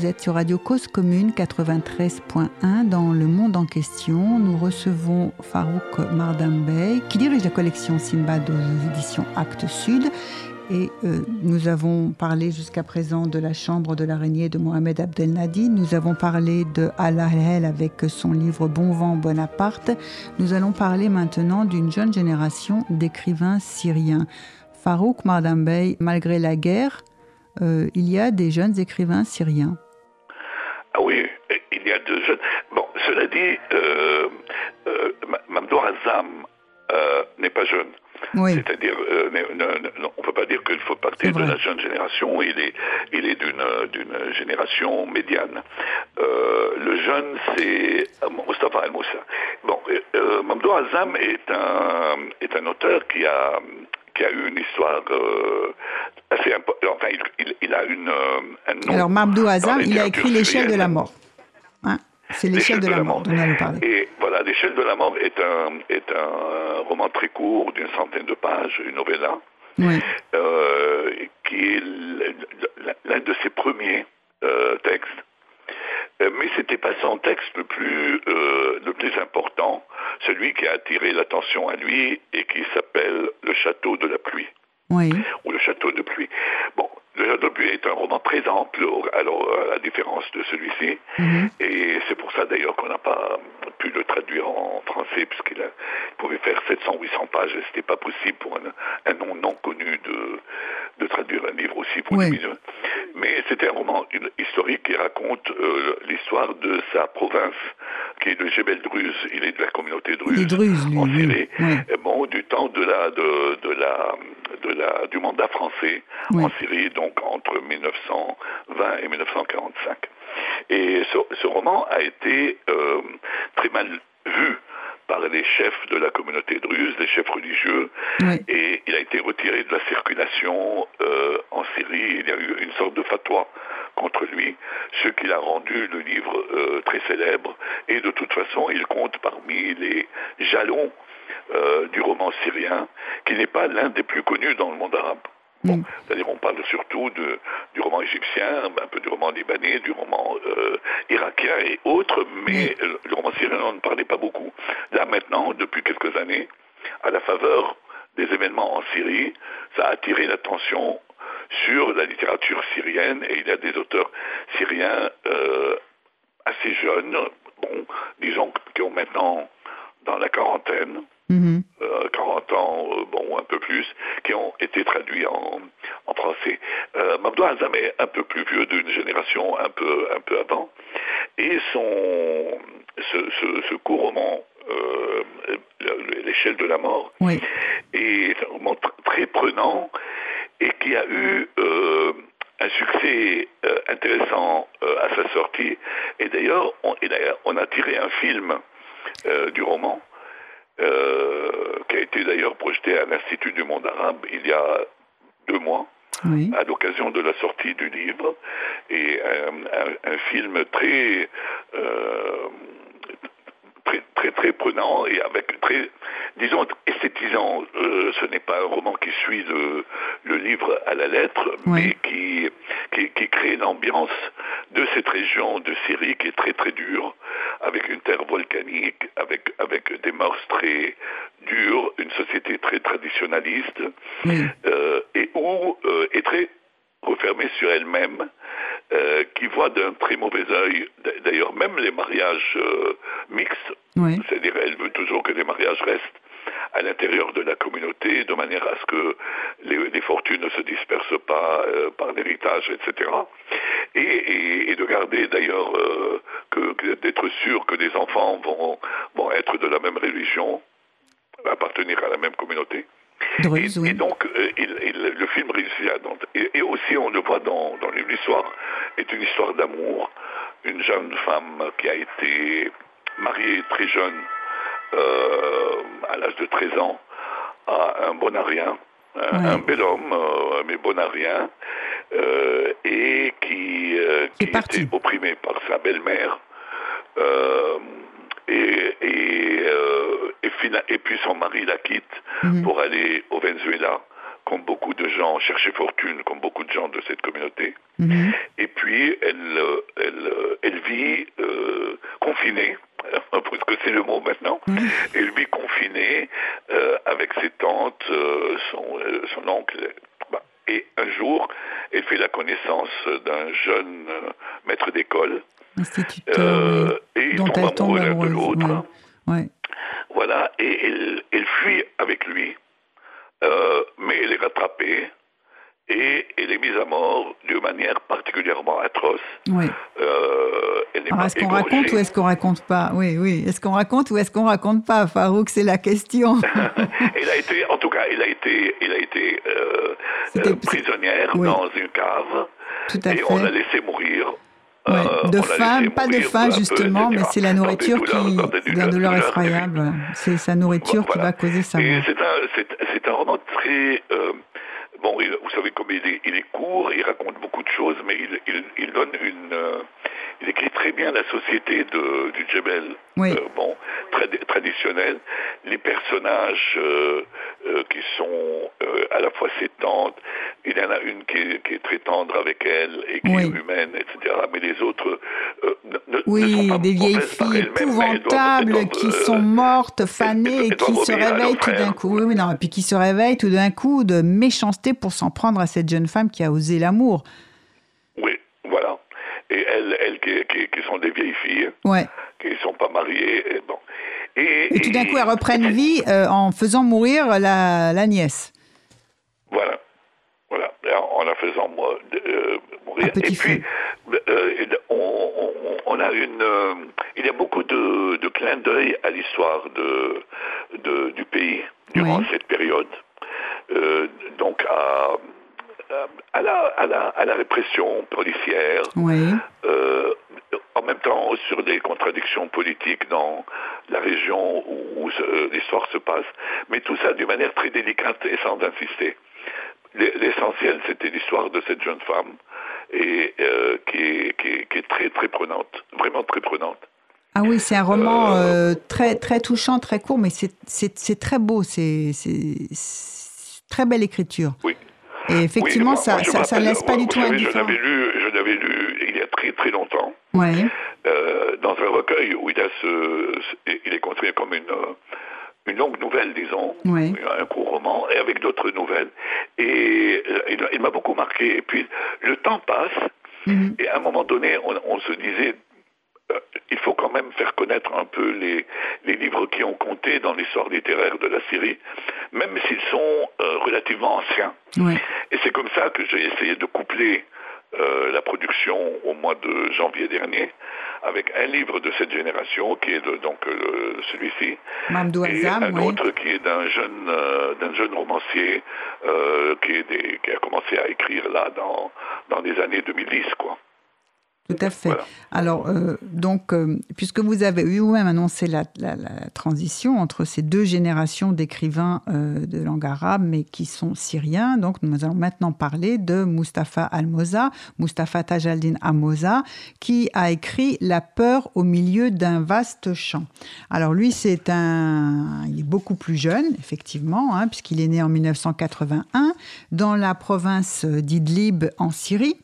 Vous êtes sur Radio Cause Commune 93.1 dans Le Monde en question. Nous recevons Farouk Mardambey qui dirige la collection Simbad aux éditions Actes Sud. Et euh, nous avons parlé jusqu'à présent de la chambre de l'araignée de Mohamed Abdel Nadi. Nous avons parlé de Al-Ahel avec son livre Bon vent Bonaparte. Nous allons parler maintenant d'une jeune génération d'écrivains syriens. Farouk Mardambey, malgré la guerre, euh, il y a des jeunes écrivains syriens. Euh, euh, Mamdou Azam euh, n'est pas jeune. Oui. C'est-à-dire, euh, on ne peut pas dire qu'il faut partir de la jeune génération, il est, il est d'une génération médiane. Euh, le jeune, c'est Mustafa El-Moussa. Bon, euh, Mamdou Azam est un, est un auteur qui a, qui a eu une histoire assez importante. Enfin, il, il, a une, un nom. Alors, Mamdou Azam, il a écrit L'échelle de la mort. C'est l'échelle de, de, la mort dont on parlé. Et voilà, l'échelle de la mort est un, est un roman très court d'une centaine de pages, une novella, oui. euh, qui est l'un de ses premiers euh, textes. Mais c'était pas son texte le plus, euh, le plus important, celui qui a attiré l'attention à lui et qui s'appelle Le Château de la pluie. Oui. Ou Le Château de pluie. Bon, le pluie est un roman très ample, alors à la différence de celui-ci. -hmm. Et c'est pour ça d'ailleurs qu'on n'a pas pu le traduire en français, puisqu'il pouvait faire 700-800 pages et c'était pas possible pour un, un, nom non connu de, de traduire un livre aussi pour oui. Mais c'était un roman historique qui raconte euh, l'histoire de sa province, qui est de Jebel Druze. Il est de la communauté druze, lui, en Syrie. Oui. Bon, du temps de la, de, de la, de la, du mandat français oui. en Syrie, donc entre 1920 et 1945. Et ce, ce roman a été euh, très mal vu par les chefs de la communauté druze, les chefs religieux, oui. et il a été retiré de la circulation euh, en Syrie. Il y a eu une sorte de fatwa contre lui, ce qui l'a rendu le livre euh, très célèbre. Et de toute façon, il compte parmi les jalons euh, du roman syrien, qui n'est pas l'un des plus connus dans le monde arabe. Bon, mm. c'est-à-dire on parle surtout de, du roman égyptien, un peu du roman libanais, du roman euh, irakien et autres, mais Mm. le roman syrien on ne parlait pas beaucoup. Là maintenant, depuis quelques années, à la faveur des événements en Syrie, ça a attiré l'attention sur la littérature syrienne et il y a des auteurs syriens euh, assez jeunes, bon, disons qui ont maintenant dans la quarantaine, Mm -hmm. euh, 40 ans, euh, bon, un peu plus, qui ont été traduits en, en français. Euh, Azam est un peu plus vieux d'une génération un peu, un peu avant, et son, ce, ce, ce court roman, euh, L'échelle de la mort, oui. est un roman très prenant et qui a eu euh, un succès euh, intéressant à sa sortie. Et d'ailleurs, on, on, a tiré un film du roman euh, qui a été d'ailleurs projeté à l'Institut du monde arabe il y a deux mois. Oui. à l'occasion de la sortie du livre et un, un, un film très très, très, très prenant et avec très, disons, esthétisant. Euh, ce n'est pas un roman qui suit le, le livre à la lettre, mais qui, qui, crée une ambiance de cette région de Syrie qui est très très dure, avec une terre volcanique, avec, avec des mœurs très dures, une société très traditionnaliste, euh, et où euh, est très refermée sur elle-même, euh, qui voit d'un très mauvais œil, d'ailleurs même les mariages euh, mixtes, c'est-à-dire elle veut toujours que les mariages restent à l'intérieur de la communauté, de manière à ce que les, fortunes ne se dispersent pas euh, par l'héritage, etc. Et, de garder d'ailleurs d'être sûr que les enfants vont, vont être de la même religion, appartenir à la même communauté et, donc, euh, le film réussit à... Et, et, aussi, on le voit dans, dans l'histoire, est une histoire d'amour. Une jeune femme qui a été mariée très jeune, euh, à l'âge de 13 ans, à un bonarien, un, bel homme, euh, mais bonarien, et qui, qui était opprimé par sa belle-mère. et, et et, puis son mari la quitte mhm. pour aller au Venezuela, comme beaucoup de gens, chercher fortune, comme beaucoup de gens de cette communauté. Mhm. Et puis, elle, elle, elle vit euh, confinée, (laughs) parce que c'est le mot maintenant, mhm. elle vit confinée euh, avec ses tantes, euh, son, son, oncle. Bah, et un jour, elle fait la connaissance d'un jeune maître d'école. Instituteur, et dont elle tombe amoureuse. de l'autre. Ouais. Voilà, et elle, fuit avec lui, euh, mais elle est rattrapée et elle est mise à mort d'une manière particulièrement atroce. Oui. Euh, est-ce qu'on raconte ou est-ce qu'on raconte pas? Oui, oui. Est-ce qu'on raconte ou est-ce qu'on raconte pas, Farouk C'est la question. (laughs) elle a été, en tout cas, elle a été, elle a été euh, prisonnière dans une cave. Tout à et fait. on l'a laissée mourir euh, de faim, pas de faim justement, mais c'est la nourriture qui, une douleur effroyable. C'est sa nourriture qui va causer ça. C'est un, roman très euh, bon. vous savez comme il est, il est, court, il raconte beaucoup de choses, mais il, il, donne une euh, il écrit très bien la société de, du Djebel, oui. bon, traditionnel. Les personnages qui sont à la fois ses tantes, il y en a une qui est, très tendre avec elle et qui est humaine, etc. Mais les autres euh, ne, oui, sont pas des vieilles filles épouvantables qui sont mortes, fanées et qui se réveillent tout d'un coup. Oui, oui, non, et puis qui se réveillent tout d'un coup de méchanceté pour s'en prendre à cette jeune femme qui a osé l'amour. Voilà. Elles, elles qui, qui, sont des vieilles filles, ouais. qui ne sont pas mariées. Et, bon. et, et, tout d'un coup, elles reprennent vie euh, en faisant mourir la, la nièce. Voilà en la faisant euh, mourir. et puis, euh, on, a une, euh, il y a beaucoup de, de clins d'œil à l'histoire de, du pays durant cette période. donc à, à, la, à, la, à la répression policière. en même temps sur des contradictions politiques dans la région où, où l'histoire se passe, mais tout ça d'une manière très délicate et sans insister. L'essentiel, c'était l'histoire de cette jeune femme et euh, qui, est, qui, est, très très prenante, vraiment très prenante. Ah oui, c'est un roman euh, euh, très très touchant, très court, mais c'est très beau, c'est très belle écriture. Oui. Et effectivement, ça, ne laisse pas du tout indifférent. Je l'avais lu, je l'avais lu il y a très très longtemps. Ouais. dans un recueil où il a ce, il est construit comme une une longue nouvelle, disons, un court roman, et avec d'autres nouvelles. Et euh, il, m'a beaucoup marqué. Et puis, le temps passe, mhm. et à un moment donné, on, se disait, euh, il faut quand même faire connaître un peu les, les livres qui ont compté dans l'histoire littéraire de la Syrie, même s'ils sont euh, relativement anciens. Et c'est comme ça que j'ai essayé de coupler la production au mois de janvier dernier avec un livre de cette génération qui est donc celui-ci, et un autre qui est d'un jeune euh, d'un jeune romancier euh, qui, est qui, a commencé à écrire là dans dans les années 2010 quoi. Tout à fait. Alors, euh, donc, euh, puisque vous avez eu vous-même annoncé la, transition entre ces deux générations d'écrivains euh, de langue arabe, mais qui sont syriens, donc nous allons maintenant parler de Mustapha Al-Moza, Mustapha Tajaldin Amoza, qui a écrit La peur au milieu d'un vaste champ. Alors, lui, c'est un. Il est beaucoup plus jeune, effectivement, hein, puisqu'il est né en 1981 dans la province d'Idlib en Syrie.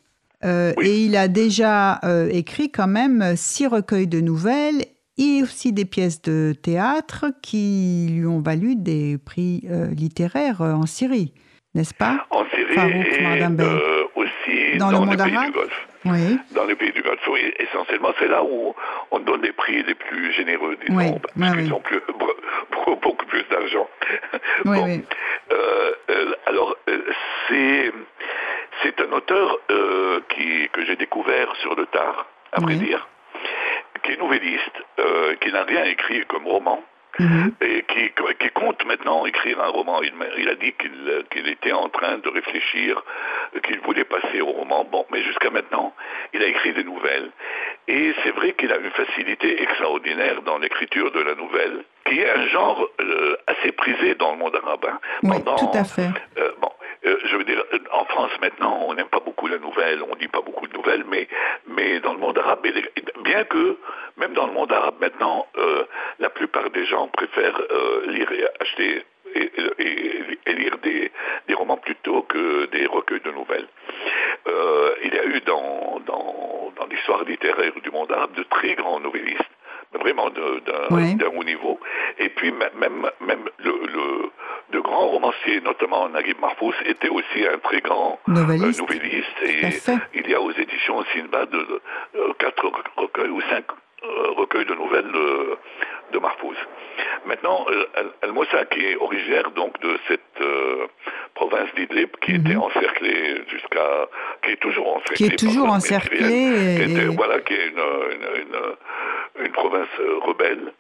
Euh, et il a déjà euh, écrit quand même six recueils de nouvelles et aussi des pièces de théâtre qui lui ont valu des prix euh, littéraires en Syrie, n'est-ce pas? En Syrie et aussi dans, le monde les pays du Golfe. Oui. Dans les pays du Golfe, oui. Essentiellement, c'est là où on donne des prix les plus généreux, disons, oui. parce qu'ils ont plus, (laughs) beaucoup plus d'argent. Oui, oui. alors, c'est c'est un auteur euh, qui, que j'ai découvert sur le tard, à vrai dire, qui est nouvelliste, euh, qui n'a rien écrit comme roman, mhm. et qui, qui, compte maintenant écrire un roman. Il, a dit qu'il était en train de réfléchir, qu'il voulait passer au roman. Bon, mais jusqu'à maintenant, il a écrit des nouvelles. Et c'est vrai qu'il a une facilité extraordinaire dans l'écriture de la nouvelle, qui est un genre euh, assez prisé dans le monde arabe. Tout à fait. bon, euh, je veux dire, en France maintenant, on n'aime pas beaucoup la nouvelle, on dit pas beaucoup de nouvelles, mais, mais dans le monde arabe, bien que, même dans le monde arabe maintenant, euh, la plupart des gens préfèrent euh, lire et acheter et, lire des, romans plutôt que des recueils de nouvelles. il y a eu dans, dans, dans l'histoire littéraire du monde arabe de très grands nouvellistes vraiment d'un haut niveau. Et puis même, même le, le de grands romanciers, notamment Naguib Mahfouz, était aussi un très grand euh, nouvelliste. Et il y a aux éditions Sinbad de, euh, quatre recueils ou cinq euh, recueils de nouvelles de, de Mahfouz. Maintenant, Al-Moussa, qui est originaire donc de cette province d'Idlib, qui était mhm. encerclée jusqu'à, qui est toujours encerclée, qui est toujours encerclée, voilà, qui est une, une une province euh, rebelle,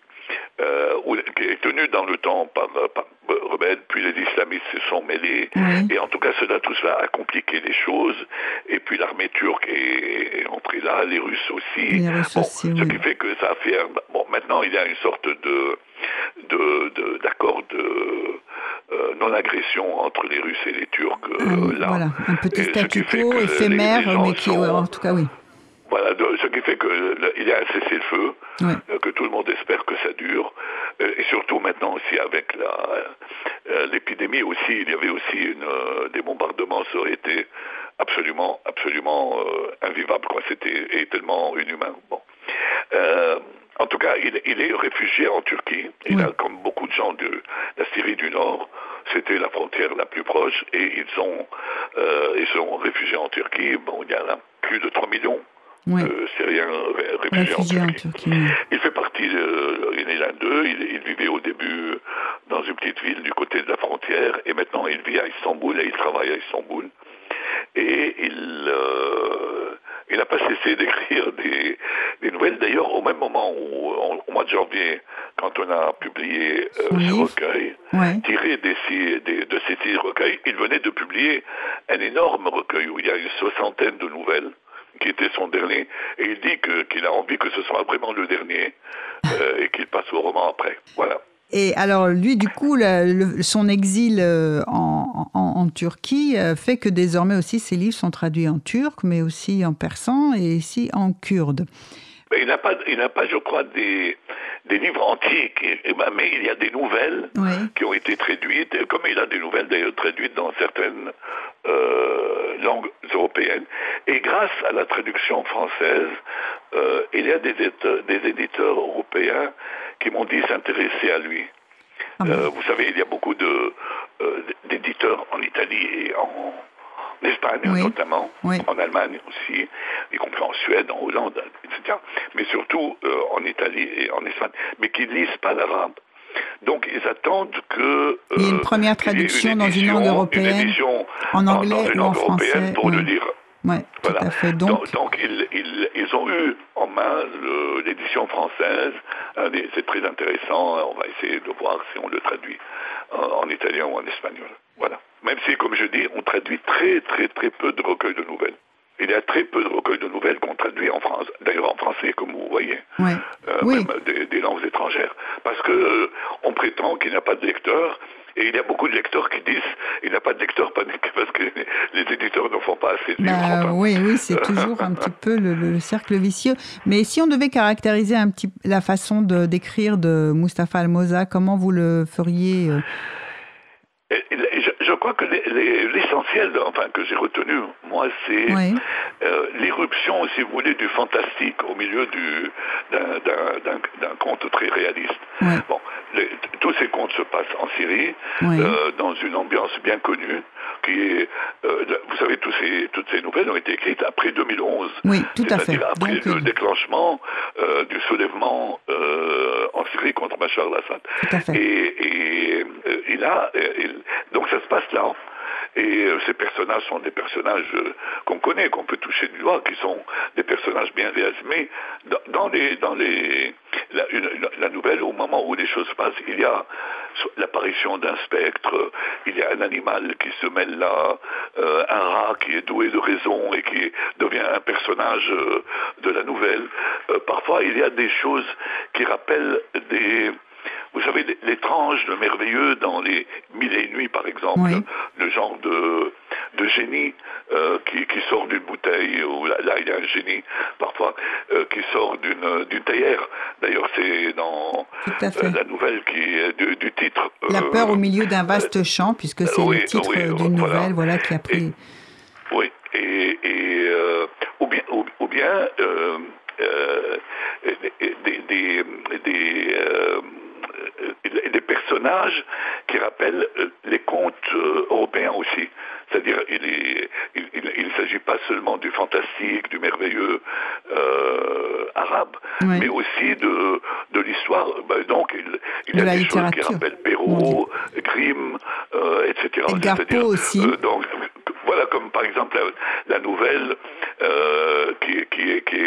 euh, qui est tenue dans le temps par, par rebelles, puis les islamistes se sont mêlés, et en tout cas cela, tout cela a compliqué les choses, et puis l'armée turque est, entrée là, les Russes aussi, les Russes aussi ce qui fait que ça a fait, bon, maintenant il y a une sorte de d'accord de, euh, non-agression entre les Russes et les Turcs. Euh, là. Voilà, un petit statu quo éphémère, mais qui, en tout cas, oui. Voilà, ce qui fait qu'il y a un cessez-le-feu, euh, que tout le monde espère que ça dure, euh, et surtout maintenant aussi avec euh, l'épidémie aussi, il y avait aussi une, des bombardements, ça aurait été absolument, absolument invivable, quoi. C'était tellement inhumain. Bon. en tout cas, il, est réfugié en Turquie. Il a, comme beaucoup de gens de la Syrie du Nord, c'était la frontière la plus proche, et ils sont, ils sont réfugiés en Turquie. Bon, il y en a plus de 3 millions oui. euh, syrien réfugié, en Turquie. Il fait partie de, il est l'un d'eux, il, vivait au début dans une petite ville du côté de la frontière, et maintenant il vit à Istanbul et il travaille à Istanbul. Et il, euh, il n'a pas cessé d'écrire des, des, nouvelles. D'ailleurs, au même moment où, au mois de janvier, quand on a publié euh, ce recueil, tiré des, des, de ces six recueils, il venait de publier un énorme recueil où il y a une soixantaine de nouvelles qui était son dernier, et il dit qu'il a envie que ce soit vraiment le dernier (laughs) euh, et qu'il passe au roman après. Voilà. Et alors, lui, du coup, son exil euh, en, en, Turquie euh, fait que désormais aussi ses livres sont traduits en turc, mais aussi en persan et ici en kurde. Mais il n'a pas, il n'a pas, je crois, des, des livres ben, mais il y a des nouvelles qui ont été traduites, comme il a des nouvelles d'ailleurs traduites dans certaines euh, langues européennes. Et grâce à la traduction française, euh, il y a des, des, éditeurs européens qui m'ont dit s'intéresser à lui. Ah euh, vous savez, il y a beaucoup d'éditeurs en Italie et en, Espagne notamment, en Allemagne aussi, y compris en Suède, en Hollande, etc. Mais surtout enItalie et en Espagne, mais qui ne lisent pas l'arabe. Donc ils attendent que... il y ait une première traduction dans une langue européenne, en anglais ou en français. Pour le lire. Oui, tout à fait. Donc, donc, ils, ils, ils, ont eu en main l'édition française. C'est très intéressant. On va essayer de voir si on le traduit en, italien ou en espagnol. Voilà. Même si, comme je dis, on traduit très très très peu de recueils de nouvelles. il y a très peu de recueils de nouvelles qu'on traduit en France, d'ailleurs en français, comme vous voyez, Ouais. euh, Oui. même des, des langues étrangères. Parce que euh, on prétend qu'il n'y a pas de lecteurs, et il y a beaucoup de lecteurs qui disent il n'y a pas de lecteurs (laughs) parce que les éditeurs ne font pas assez de. Bah, oui, oui, c'est toujours un petit peu le, le cercle vicieux. Mais si on devait caractériser un petit la façon de d'écrire de Mustapha Almoza, comment vous le feriez euh, Et- et crois que les- les- l'essentiel, enfin que j'ai retenu, moi, c'est Oui. euh, l'irruption, si vous voulez, du fantastique au milieu du- d'un- conte très réaliste. Bon, tous ces contes se passent en Syrie, Oui. euh, dans une ambiance bien connue, qui est, euh, vous savez, tous ces, toutes ces nouvelles ont été écrites après 2011. Oui, tout à fait. C'est-à-dire après Donc, le euh, déclenchement euh, du soulèvement en Syrie contre Bachar al-Assad. Tout à fait. Et, et, il- donc ça se passe là. Et euh, ces personnages sont des personnages euh, qu'on connaît, qu'on peut toucher du doigt, qui sont des personnages bien réalisés. Dans, dans les, dans les, la, nouvelle, au moment où les choses se passent, il y a l'apparition d'un spectre, il y a un animal qui se mêle là, euh, un rat qui est doué de raison et qui devient un personnage de la nouvelle. Parfois, il y a des choses qui rappellent des, vous savez, l'étrange, le merveilleux dans les Mille et nuits, par exemple, Oui. le genre de, de génie euh, qui, qui sort d'une bouteille, ou là, là, il y a un génie parfois euh, qui sort d'une théière. D'ailleurs, c'est dans euh, la nouvelle qui est du, du titre. La peur au milieu d'un vaste champ, puisque c'est oui, le titre oui, d'une voilà. nouvelle, voilà, qui a pris. Oui, et, et, ou bien, ou, ou bien des, des, des, euh, des personnages qui rappellent euh, les contes euh, européens aussi. C'est-à-dire, il ne s'agit pas seulement du fantastique, du merveilleux euh, arabe, Oui. mais aussi de, de l'histoire. Ben, donc, il, il y a des choses qui rappellent Perrault, Grimm, euh, etc. Poe aussi. euh, donc, voilà, comme par exemple la, la nouvelle qui, qui, qui,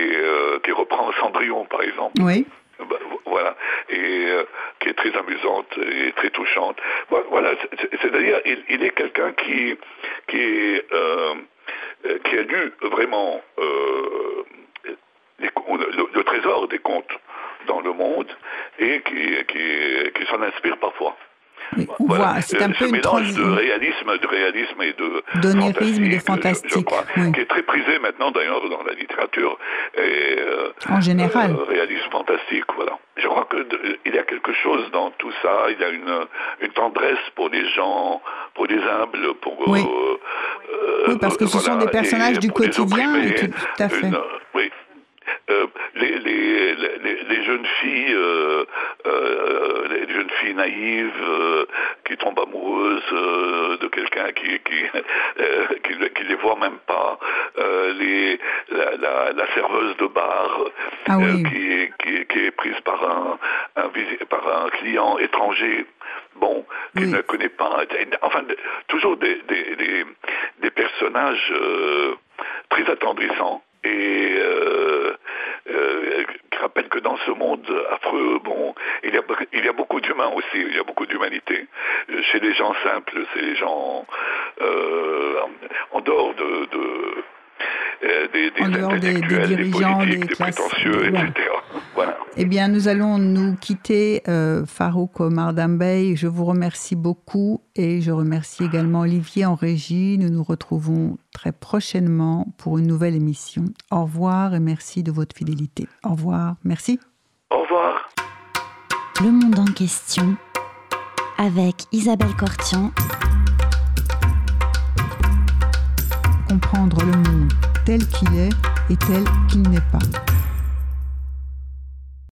qui reprend Cendrillon, par exemple. Oui. Ben, voilà, et euh, qui est très amusante et très touchante. Vo- Voilà, c'est- c'est- c'est-à-dire, il, est quelqu'un qui, euh, a lu vraiment euh, le trésor des contes dans le monde et qui, qui, qui s'en inspire parfois. Oui, on Voilà. voit, c'est Euh, un ce peu une mélange de réalisme, de réalisme et de D'onirisme et de je- je fantastique, crois, oui. qui est très prisé maintenant d'ailleurs dans la littérature et euh, En général. euh, réalisme fantastique, voilà. Je crois que de- il y a quelque chose dans tout ça. Il y a une, une tendresse pour les gens, pour les humbles, pour Oui. euh, euh, Oui, parce que ce sont voilà, des personnages du quotidien, tout- tout à fait. une- oui. Euh, les, les, les, les jeunes filles, euh, euh, les jeunes filles naïves qui tombent amoureuses de quelqu'un qui qui, (laughs) qui qui les voit même pas, les la, la, la serveuse de bar Ah oui. qui, qui qui est prise par un, par un client étranger. Bon, qui Oui. ne connaît pas. Enfin, toujours des, des, des, des personnages euh, très attendrissants et euh, euh, qui rappellent que dans ce monde affreux, bon, il y a, beaucoup d'humains aussi, il y a beaucoup d'humanité. Euh, Chez les gens simples, c'est les gens euh, en, dehors de, des, des En dehors des- des des, politiques, des des, classes, prétentieux, voilà. etc. Voilà. Eh bien, nous allons nous quitter, euh, Farouk Mardambey. Je vous remercie beaucoup et je remercie également Olivier en régie. Nous nous retrouvons très prochainement pour une nouvelle émission. Au revoir et merci de votre fidélité. Au revoir. Merci. Au revoir. Le monde en question avec Isabelle Cortian Comprendre le monde tel qu'il est et tel qu'il n'est pas.